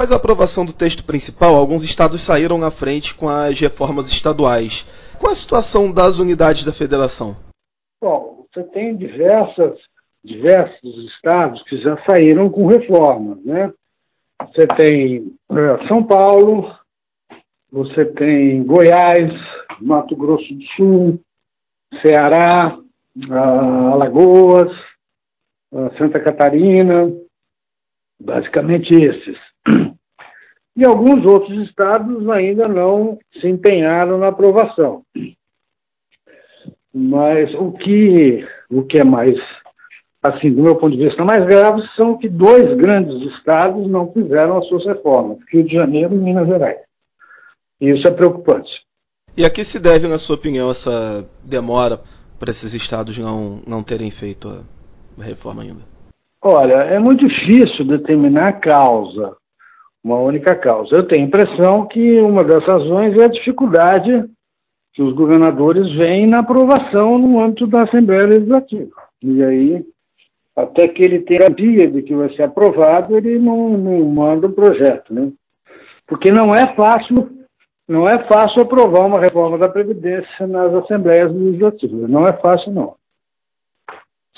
após a aprovação do texto principal, alguns estados saíram na frente com as reformas estaduais. Qual a situação das unidades da federação? Bom, você tem diversas, diversos estados que já saíram com reformas, né? Você tem São Paulo, você tem Goiás, Mato Grosso do Sul, Ceará, Alagoas, Santa Catarina, basicamente esses. E alguns outros estados ainda não se empenharam na aprovação. Mas o que, o que é mais, assim, do meu ponto de vista, mais grave são que dois grandes estados não fizeram as suas reformas, Rio de Janeiro e Minas Gerais. E isso é preocupante. E a que se deve, na sua opinião, essa demora para esses estados não, não terem feito a reforma ainda? Olha, é muito difícil determinar a causa, uma única causa. Eu tenho a impressão que uma das razões é a dificuldade que os governadores veem na aprovação no âmbito da Assembleia Legislativa. E aí, até que ele tenha a via de que vai ser aprovado, ele não, não manda o projeto, né? Porque não é fácil não é fácil aprovar uma reforma da Previdência nas Assembleias Legislativas. Não é fácil, não.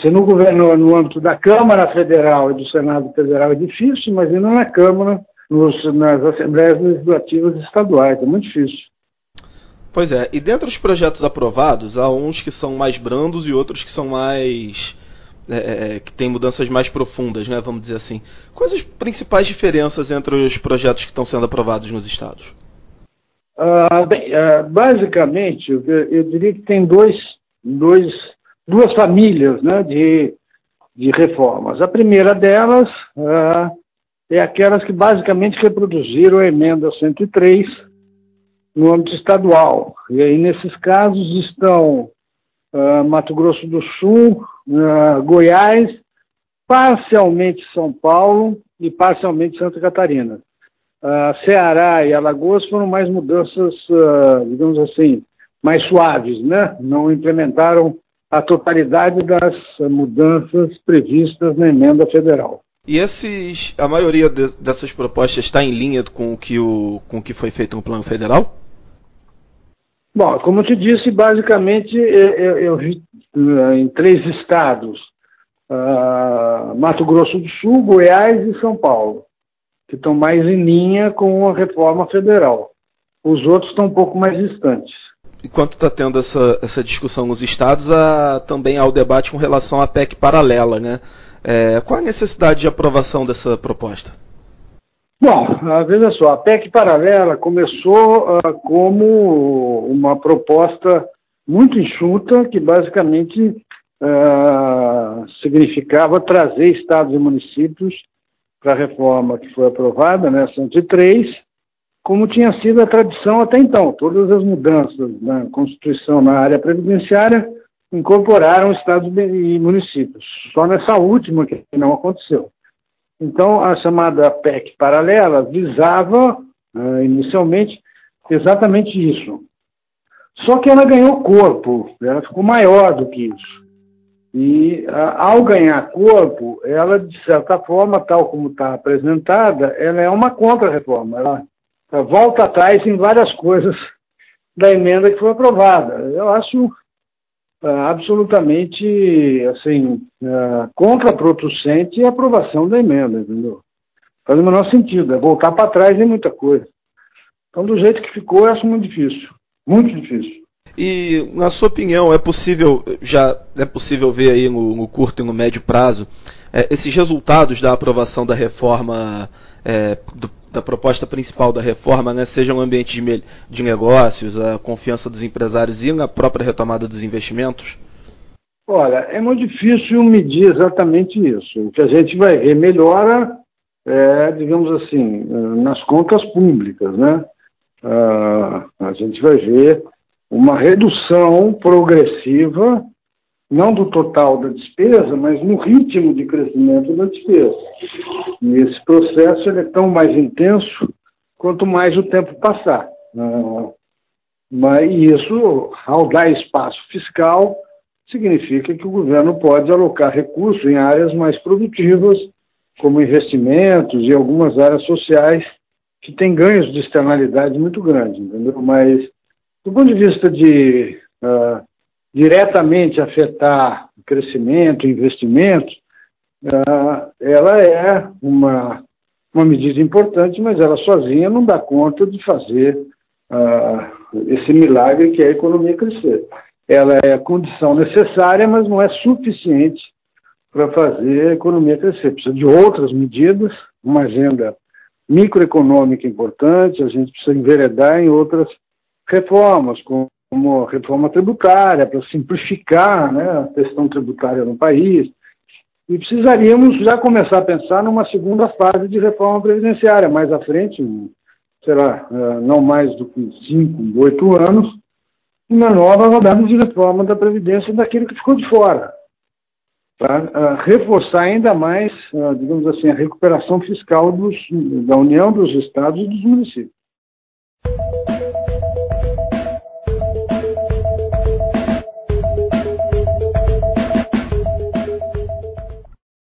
Se no governo, no âmbito da Câmara Federal e do Senado Federal é difícil, mas ainda na Câmara, nos, nas Assembleias Legislativas Estaduais, é muito difícil. Pois é, e dentre os projetos aprovados, há uns que são mais brandos e outros que são mais. É, é que têm mudanças mais profundas, né, vamos dizer assim. Quais as principais diferenças entre os projetos que estão sendo aprovados nos estados? Uh, bem, uh, basicamente, eu, eu, diria que tem dois, dois, duas famílias né, de, de reformas. A primeira delas uh, é aquelas que basicamente reproduziram a emenda 103 no âmbito estadual. E aí, nesses casos, estão Mato Grosso do Sul, Goiás, parcialmente São Paulo e parcialmente Santa Catarina uh, Ceará e Alagoas foram mais mudanças, uh, digamos assim, mais suaves, né? Não implementaram a totalidade das mudanças previstas na emenda federal. E esses, a maioria de, dessas propostas está em linha com o que o, com o que foi feito no plano federal? Bom, como eu te disse, basicamente eu, eu vi uh, em três estados: uh, Mato Grosso do Sul, Goiás e São Paulo que estão mais em linha com a reforma federal. Os outros estão um pouco mais distantes. Enquanto está tendo essa, essa discussão nos estados, há, também há o debate com relação à PEC paralela, né? É, qual a necessidade de aprovação dessa proposta? Bom, veja só, a PEC paralela começou uh, como uma proposta muito enxuta, que basicamente uh, significava trazer estados e municípios para a reforma que foi aprovada, né, 103, como tinha sido a tradição até então. Todas as mudanças na Constituição na área previdenciária incorporaram estados e municípios. Só nessa última que não aconteceu. Então, a chamada PEC paralela visava, uh, inicialmente, exatamente isso. Só que ela ganhou corpo, ela ficou maior do que isso. E ao ganhar corpo, ela, de certa forma, tal como está apresentada, ela é uma contra-reforma. Ela, ela volta atrás em várias coisas da emenda que foi aprovada. Eu acho uh, absolutamente assim, uh, contraproducente a aprovação da emenda, entendeu? Faz o menor sentido, é voltar para trás em muita coisa. Então, do jeito que ficou, eu acho muito difícil. Muito difícil. E na sua opinião, é possível já é possível ver aí no, no curto e no médio prazo é, esses resultados da aprovação da reforma é, do, da proposta principal da reforma, né, seja no ambiente de, de negócios, a confiança dos empresários e na própria retomada dos investimentos? Olha, é muito difícil medir exatamente isso. O que a gente vai ver melhora, é, digamos assim, nas contas públicas, né? Uh, a gente vai ver uma redução progressiva, não do total da despesa, mas no ritmo de crescimento da despesa. E esse processo é tão mais intenso quanto mais o tempo passar. Ah, mas isso, ao dar espaço fiscal, significa que o governo pode alocar recursos em áreas mais produtivas, como investimentos e algumas áreas sociais que têm ganhos de externalidade muito grandes? Mas, do ponto de vista de uh, diretamente afetar o crescimento, investimento, uh, ela é uma, uma medida importante, mas ela sozinha não dá conta de fazer uh, esse milagre que é a economia crescer. Ela é a condição necessária, mas não é suficiente para fazer a economia crescer. Precisa de outras medidas, uma agenda microeconômica importante, a gente precisa enveredar em outras reformas, como a reforma tributária, para simplificar né, a questão tributária no país. E precisaríamos já começar a pensar numa segunda fase de reforma previdenciária, mais à frente, será eh, não mais do que cinco, oito anos, uma nova rodada de reforma da Previdência daquilo que ficou de fora para uh, reforçar ainda mais, uh, digamos assim, a recuperação fiscal dos, da União, dos estados e dos municípios.